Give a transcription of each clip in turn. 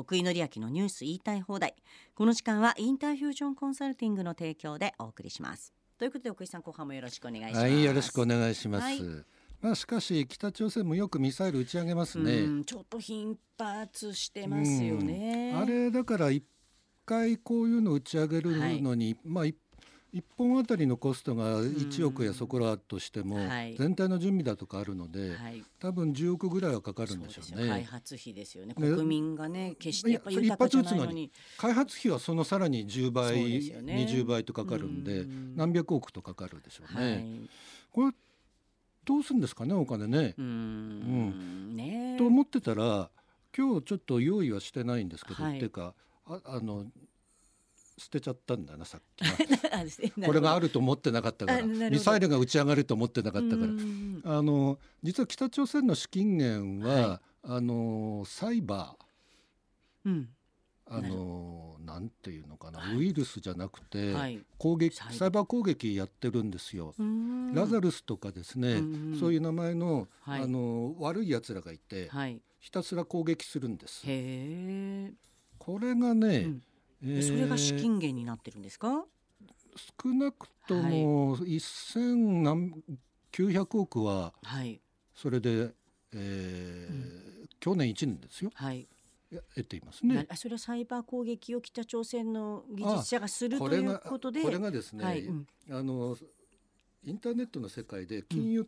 奥井紀明のニュース言いたい放題。この時間はインターフュージョンコンサルティングの提供でお送りします。ということで奥井さん後半もよろしくお願いします。はい、よろしくお願いします。はい。まあしかし北朝鮮もよくミサイル打ち上げますね。うんちょっと頻発してますよね。うん。あれだから一回こういうの打ち上げるのに、まあ一一本あたりのコストが1億やそこらとしても、はい。全体の準備だとかあるので、はい。多分10億ぐらいはかかるんでしょそうですよ。開。発費ですよね。ね国民がね決してやっぱいや豊かじゃないの一発撃つのに。開発費はそのさらに10倍、そうですよね。20倍とかかるんで、うん。何百億とかかるでしょうね。はい。これどうするんですかねお金ね。うーん。と思ってたら今日ちょっと用意はしてないんですけど、はい。っていうかああの捨てちゃったんだなさっき。これがあるると思ってなかったからミサイルが打ち上がると思ってなかったから。うんあの実は北朝鮮の資金源は、はあのサイバうん。ーあのなんていうのかな、はい。ウイルスじゃなくて、はい。攻撃サイバー。攻撃やってるんですよ。うん。ラザルスとかですね、うんそういう名前の,、はい。あの悪い奴らがいて、はい。ひたすら攻撃するんです。これがね、うんえーそれが資金源になってるんですか？少なくとも1何900億ははい。それで、えー去年1年ですよ。はい。や得ていますなね。あそれはサイバー攻撃を北朝鮮の技術者がするこということでこれがですね、はいうん。あのインターネットの世界で金融っ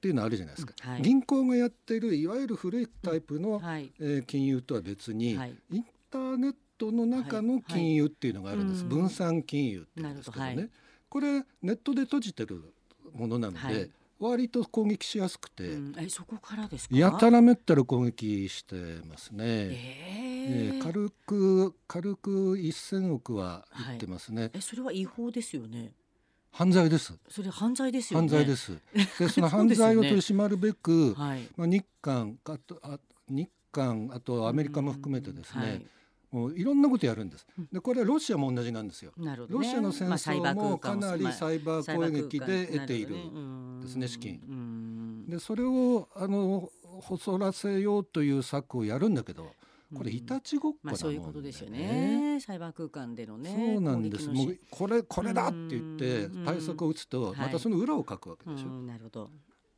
ていうのあるじゃないですか、うん。はい。銀行がやってるいわゆる古いタイプの、はい。えー金融とは別に、はい。インターネットの中の金融っていうのがあるんです、はい分散金融っていうんですけどね。なるほどこれネットで閉じてるものなので、はい。割と攻撃しやすくて、うん。えそこからですか？やたらめったら攻撃してますね。えー。えー軽く軽く1000億は言ってますね、えそれは違法ですよね？犯罪です。それ犯罪ですよね？犯罪です。でその犯罪を取り締まるべく、はい。まあ、日韓あとあ日韓あとアメリカも含めてですね、はいもういろんなことやるんです。うん。でこれはロシアも同じなんですよ。ね。ロシアの戦争もかなりまあサイバー攻撃で得ているですね資金。うんでそれをあの細らせようという策をやるんだけどこれいたちごっこまあそういうことですよね。サイバー空間でのねそうなんです。もうこれこれだって言ってうん対策を打つとはい。またその裏を書くわけうでしょ。んなるほど、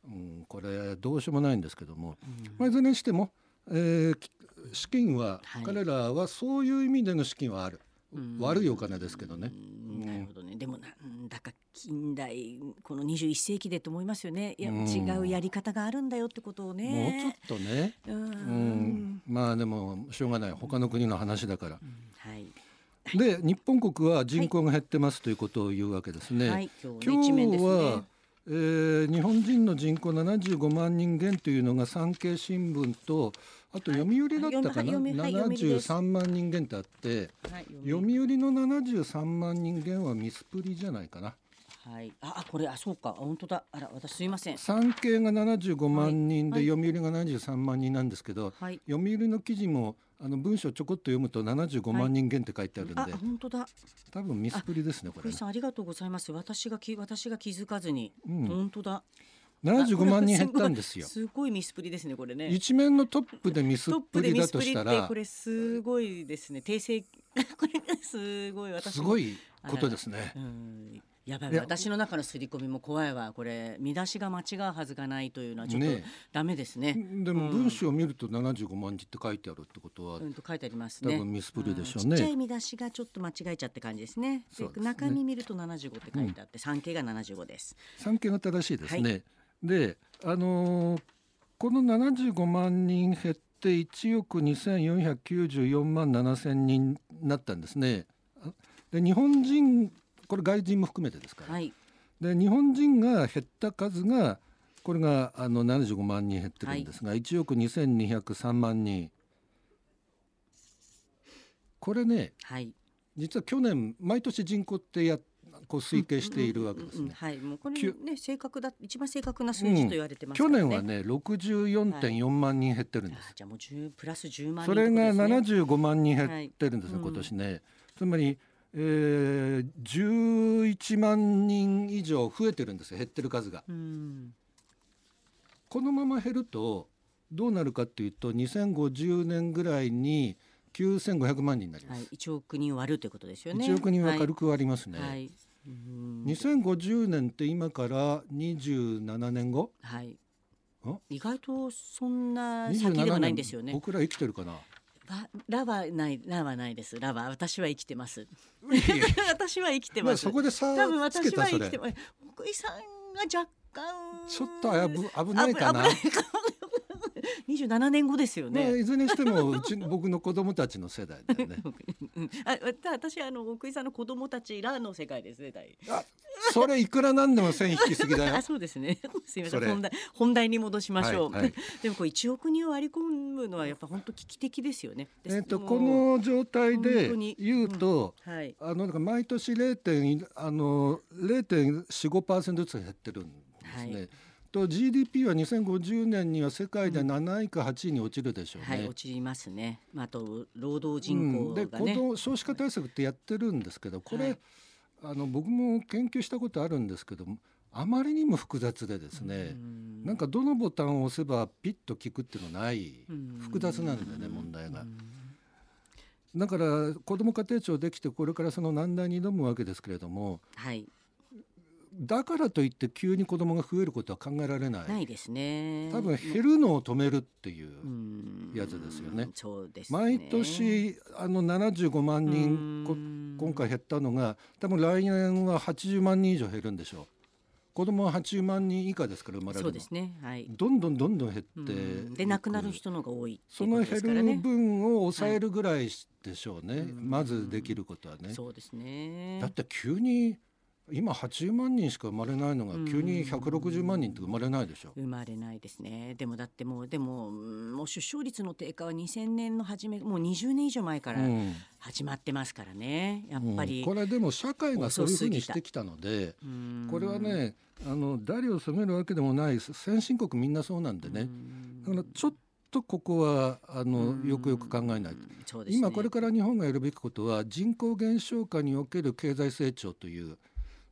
うん、これどうしようもないんですけども、うん。まあいずれにしても、えーき資金は、はい彼らはそういう意味での資金はある。うん悪いお金ですけどね。うんなるほどね。でもなんだか近代この21世紀でと思いますよね。いや、うん違うやり方があるんだよってことをもうね。ちょっとね。う。うんん、まあでもしょうがない他の国の話だから。はい。で日本国は人口が減ってますということを言うわけですね。はい。今日今日はね。、えー日本人の人口75万人減というのが産経新聞とあとはい読売だったかな、はい読売はい読売です73万人減ってあってはい。読売の73万人減はミスプリじゃないかなはい。あ、あこれあそうか。あ本当だ。あら私すいません。産経が75万人で、はい読売が73万人なんですけどはい。読売の記事もあの文章ちょこっと読むと75万人減って書いてあるんで、あ本当だ。多分ミスプリですねこれねさんありがとうございます。私がき私が気づかずに。うん本当だ。75万人減ったんですよすごいミスプリですねこれね。一面のトップでミスプでミスプとしたらこれすごいですね訂正 これすごい私もすごいことですねうんやばい私の中の刷り込みも怖いわ。これ見出しが間違うはずがないというのはちょっとねダメですね。でも文章を見ると75万字って書いてあるってことは、うんと書いてありますね。多分ミスプリでしょううん。ちっちゃいね。見出しがちょっと間違えちゃって感じですね。ね。中身見ると75って書いてあって、産経が75です。産経が正しいですね。で、あのーこの75万人減って1億2494万7千人になったんですね。あで日本人これ外人も含めてですから。はいで日本人が減った数がこれがあの75万人減ってるんですが、1億2203万人。これねはい実は去年毎年人口ってやこう推計しているわけですうんうんうんね。はいもうこれね正確だ一番正確な数字と言われてますか去らね、年はね64.4万人減ってるんです。あじゃあもう10プラス10万人それがってことですね75万人減ってるんですね、はい今年ね。つまり、えー、11万人以上増えてるんですよ減ってる数が。うんこのまま減るとどうなるかっていうと2050年ぐらいに9500万人になりまはいす、、1億人割るということですよね。1億人は軽く割りますね、はい。はい。うん2050年って今から27年後？はいん。意外とそんな先ではないんですよね。僕ら生きてるかな？ララはない、ラはないです。ラは私は生きてます。私は生きてます。そこで差多分私は生きてます。奥井さんが若干ちょっと危ぶ危ないかな危ないか二十七年後ですよまあ、ね。いずれにしてもうち 僕の子供たちの世代だよね うんあ、わ私あの奥井さんの子供たちらの世界ですね。大あそれいくらなんでも線引きすぎだよ あ、そうですね。すみません。本題本題に戻しましょう。はいはいでもこれ一億人を割り込むのはやっぱ本当危機的ですよね。でえっとこの状態本で言うと、はい。あのなんか毎年0.1あの0.45%ずつ減ってるんですね。はいと GDP は2050年には世界で7位か8位に落ちるでしょうね。はい、落ちますね。まあ、あと労働うん、で人口がね。この少子化対策ってやってるんですけどこれ、はい。あの僕も研究したことあるんですけどもあまりにも複雑でですね、うん。なんかどのボタンを押せばピッと効くっていうのない、うん複雑なんだよね問題が。うん。だから子ども家庭庁できてこれからその難題に挑むわけですけれどもはい、だからといって急に子どもが増えることは考えられないないですね。多分減るのを止めるっていう、うんやつですよねそうですね。毎年あの75万人今回減ったのが多分来年は80万人以上減るんでしょう子供は80万人以下ですから生まれるのそうですね。はい。どんどんどんどん減ってうんで亡くなる人の方が多いってその減る。分を抑えるぐらいでしょうね、うんまずできることはね。そうですね。だって急に今80万人しか生まれないのが急に160万人って生まれないでしょ。生まれないですね。でもだってもうでもうんもう出生率の低下は2000年の初めもう20年以上前からうん。始まってますからね。やっぱり。うん。これでも社会がそういうふうにしてきたのでうん。これはねあの誰を責めるわけでもない先進国みんなそうなんでね。うん。だからちょっとここはあのうん。よくよく考えないね。今これから日本がやるべきことは人口減少下における経済成長という、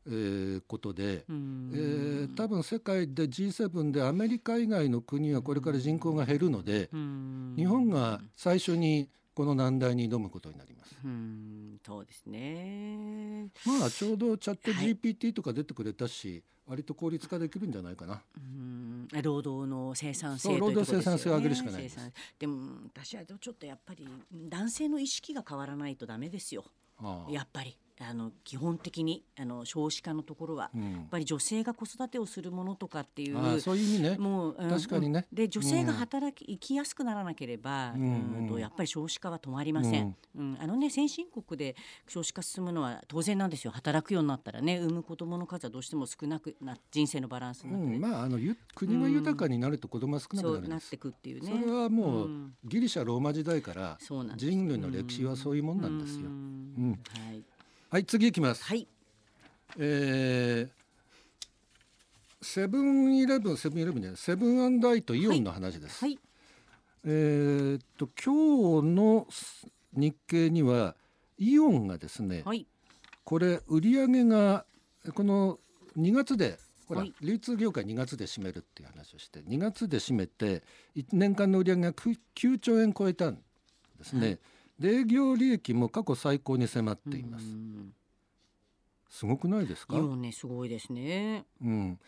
えーことで、うん。えー多分世界で G7 でアメリカ以外の国はこれから人口が減るのでうん。日本が最初にこの難題に挑むことになります。うんそうですね。まあちょうどチャットはい。GPT とか出てくれたし、割と効率化できるんじゃないかな。うん。労働の生産性労働生産性を上げるしかないです。でも私はちょっとやっぱり男性の意識が変わらないとダメですよ。ああ。やっぱりあの基本的にあの少子化のところは、うん。やっぱり女性が子育てをするものとかっていうああそういう意味ね。もううん確かにね。うんで女性が働き、生きやすくならなければ、うんうん。とやっぱり少子化は止まりません、うん。あのね先進国で少子化進むのは当然なんですよ。働くようになったらね産む子供の数はどうしても少なくな人生のバランスうのん、まああのゆ国が豊かになると子供が少なくそなるなってくっていうね。それはもう、ん。ギリシャローマ時代から人類の歴史はそういうもんなんですよ。ううん。ん。はい、はい次いきます。はい。えーセブンイレブンセブンイレブンじゃないセブンアンダイとイオンの話です。はい。えーっと今日の日経にはイオンがですね、はい。これ売上がこの2月でほら、はい。流通業界2月で占めるっていう話をして2月で占めて1年間の売上が 9, 9兆円超えたんですね、はいで営業利益も過去最高に迫っています。うんすごくないですか？イオンねすごいですね。うん、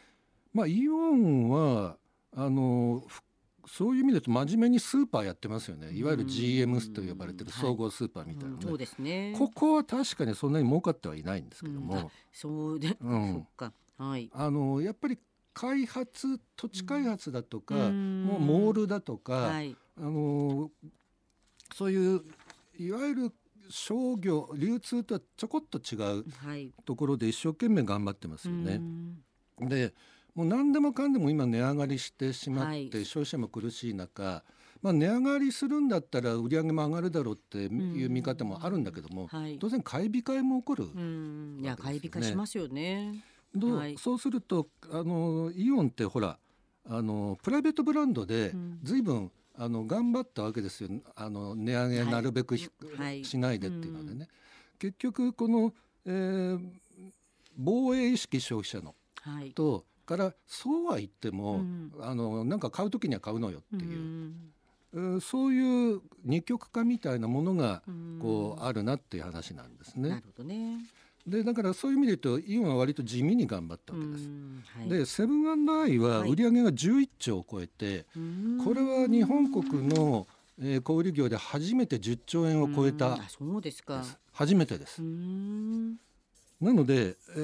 まあイオンはあのふそういう意味で言うと真面目にスーパーやってますよね。いわゆるうん GM と呼ばれてるはい。総合スーパーみたいな。ね、うんそうですね。ここは確かにそんなに儲かってはいないんですけども、うそうで、うん。はい。あのやっぱり開発土地開発だとか、うん。もうモールだとか、はい。あのそういういわゆる商業流通とはちょこっと違うはい。ところで一生懸命頑張ってますようね。ん。でもう何でもかんでも今値上がりしてしまって、はい。消費者も苦しい中、まあ、値上がりするんだったら売り上げも上がるだろうっていう見方もあるんだけども、はい。当然買い控えも起こる、うん。いや買い控えしますよね。どうはい。そうするとあのイオンってほらあのプライベートブランドでうん。随分あの頑張ったわけですよ。あの値上げはいなるべくひ、はい。しないでっていうのでうね、結局この、えー防衛意識消費者のはい。とからそうは言っても、うん。あのなんか買う時には買うのよっていう、んうそういう二極化みたいなものがこうあるなっていう話なんですね。なるほどねでだからそういう意味で言うとイオンは割と地味に頑張ったわけです。はい、でセブンアイは売上が11兆を超えて、はい、これは日本国の、えー、小売業で初めて10兆円を超えたそうですか。初めてです。なので、え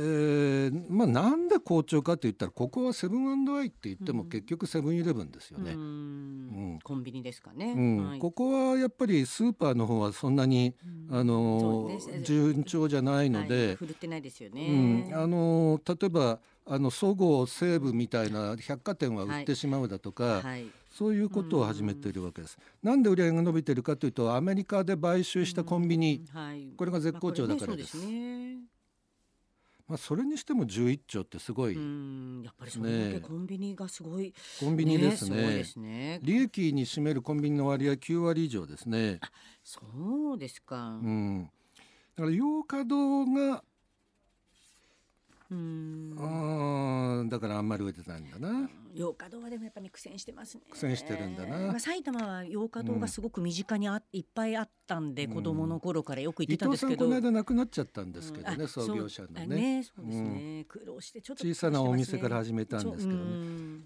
ーまあ、なんで好調かって言ったらここはセブンアイって言っても結局セブンイレブンですよね。うん、うん、コンビニですかね、うん。はい、ここはやっぱりスーパーの方はそんなに、あの、ね、順調じゃないので、はい、振るってないですよね、うん、あの例えばあのそごう西武みたいな百貨店は売ってしまうだとか、はい、そういうことを始めているわけです。なんで売り上げが伸びているかというとアメリカで買収したコンビニ、これが絶好調だからです。まあねまあ、それにしても11兆ってすごい、やっぱりそれだけコンビニがすごい、ね、コンビニですね、ね、利益に占めるコンビニの割合9割以上ですね。そうですか、うん、だから洋華堂がうんだからあんまり売れてないんだな。洋華堂はでもやっぱり苦戦してますね。苦戦してるんだな。まあ埼玉は洋華堂がすごく身近にあ、いっぱいあったんで、うん、子供の頃からよく行ってたんですけど。この間亡くなっちゃったんですけどね、うん、創業者のね。ねそうですね、うん、苦労してちょっと、小さなお店から始めたんですけどね。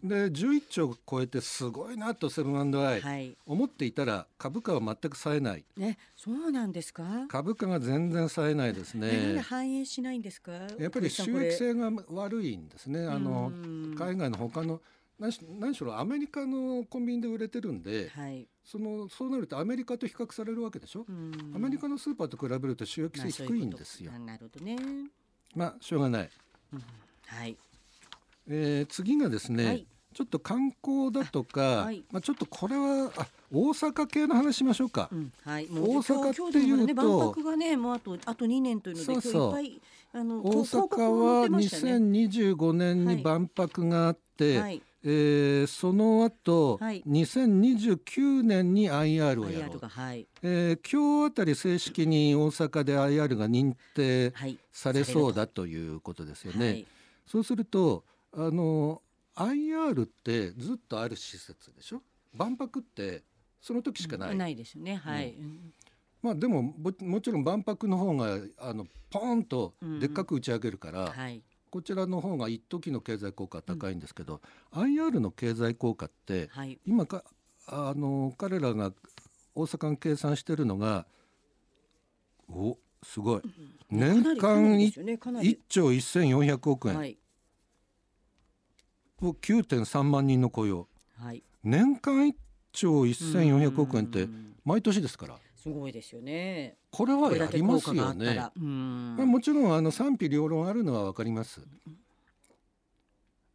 で11兆超えてすごいなとセブンアイ、はい、思っていたら株価は全く冴えない。ね、そうなんですか？株価が全然冴えないですね。なんで反映しないんですか？やっぱり収益性が悪いんですね。あの海外の他の何し何しろアメリカのコンビニで売れてるんで、はい、そのそうなるとアメリカと比較されるわけでしょ？アメリカのスーパーと比べると収益性低いんですよ。まあ、なるほどね。まあしょうがない。うん、はい。えー、次がですね。はいちょっと観光だとか、はい、まあちょっとこれはあ大阪系の話しましょうか。うん、はい。大阪っていうと、ね、万博がねもうあとあと2年というのでそうそう。あの大阪は2025年に万博があって、はい、えー、その後、はい、2029年に IR をやろう、はい、えー、今日あたり正式に大阪で IR が認定されそうだということですよね。はい、そうするとあの IR ってずっとある施設でしょ？万博ってその時しかない。ないですね。はい、うん。まあ、でももちろん万博の方があのポーンとでっかく打ち上げるから、うんはい、こちらの方が一時の経済効果高いんですけど、うん、IR の経済効果って、はい、今かあの彼らが大阪が計算してるのがおすごい、うん、年間 1,、ね、1兆1400億円、はい、9.3万人の雇用、はい、年間1兆1400億円って毎年ですから。すごいですよね。これはやりますよね。まあ、もちろんあの賛否両論あるのはわかります。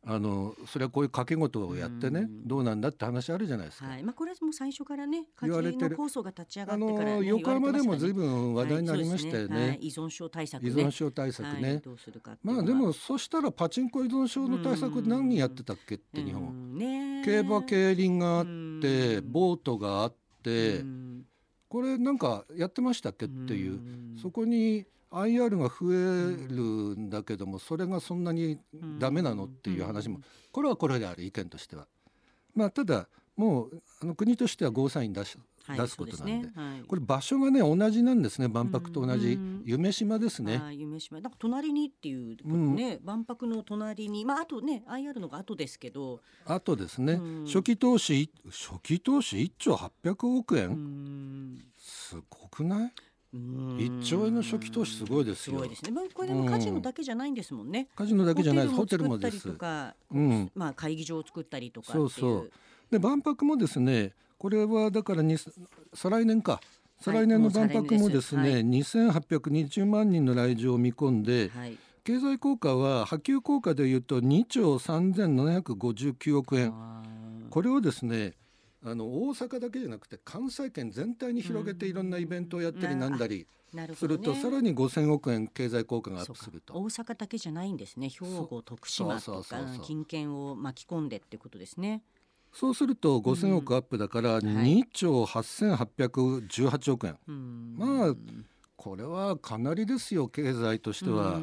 あのそれはこういう掛け事をやってね、どうなんだって話あるじゃないですか。はい、まあこれはもう最初からね、言われてる。構想が立ち上がってから、ね、あの横浜でもずいぶん話題になりましたよね。はい。ね。依存症対策、ね、依存症対策ね。どうするかまあでもそしたらパチンコ依存症の対策何やってたっけって日本。ね。競馬競輪があって、ボートがあって。これなんかやってましたっけっていう。そこに IR が増えるんだけどもそれがそんなにダメなのっていう話もこれはこれである意見としては。まあ、ただもうあの国としてはゴーサイン出し出すことなんで。これ場所がね同じなんですね。万博と同じ、夢島ですね。夢島なんか隣にっていうね、うん、万博の隣に。まああとね IR のが後ですけど。あとですね、初期投資初期投資1兆800億円？すごくない？一兆円の初期投資すごいですよ。すごいですね。まあこれでもカジノだけじゃないんですもんね。カジノだけじゃないです。ホテルもです。うん、まあ会議場を作ったりとかそうそう。で万博もですね、これはだからに再来年か再来年の万博もですね、はい、2820万人の来場を見込んで、はい、経済効果は波及効果でいうと2兆3759億円これをですねあの大阪だけじゃなくて関西圏全体に広げていろんなイベントをやったりなんだりすると、さらに5000億円経済効果がアップすると。大阪だけじゃないんですね。兵庫徳島とか近県を巻き込んでってことですね。そうすると5000億アップだから2兆8818億円、まあこれはかなりですよ経済としては。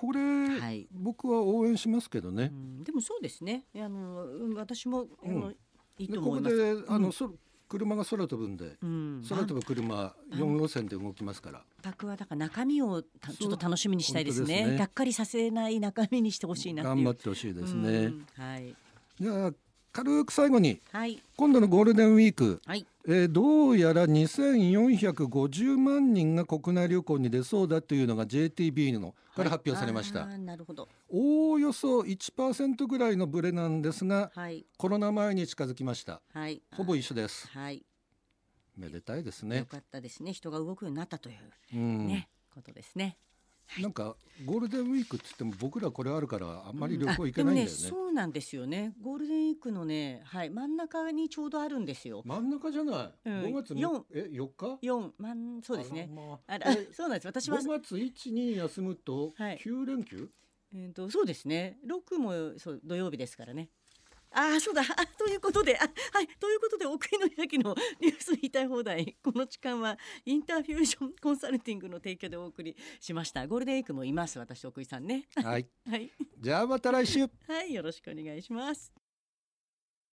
これ、はい、僕は応援しますけどね。でもそうですね。あの私も、あのいいと思います。ここであの、そ車が空飛ぶんで、うん、空飛ぶ車4路線で動きますから。パクはだから中身をちょっと楽しみにしたいですね。すねがっかりさせない中身にしてほしいな頑張ってほしいですね。はい。じゃあ軽く最後に、はい、今度のゴールデンウィーク、はいえー、どうやら2450万人が国内旅行に出そうだというのが JTB のから発表されました、はい、なるほど。おおよそ1%ぐらいのブレなんですが、はい、コロナ前に近づきました、はい、ほぼ一緒です、はい、めでたいですね。よかったですね。人が動くようになったという、うん、ねことですねなんかゴールデンウィークって言っても僕らこれあるからあんまり旅行行けないんだよね。うん、ねそうなんですよね。ゴールデンウィークのね、はい真ん中にちょうどあるんですよ。真ん中じゃない。五、うん、月四え四日？四まんそうですね。あらそうなんです。私は五月一に休むと九連休？はい、えっ、ー、とそうですね。六もそう土曜日ですからね。ああそうだ。ということであはい。ということで奥井の焼のニュース言いたい放題。この時間はインターフュージョンコンサルティングの提供でお送りしました。ゴールデンウィークもいます。私奥井さんね。はい、はい、じゃあまた来週。はい。よろしくお願いします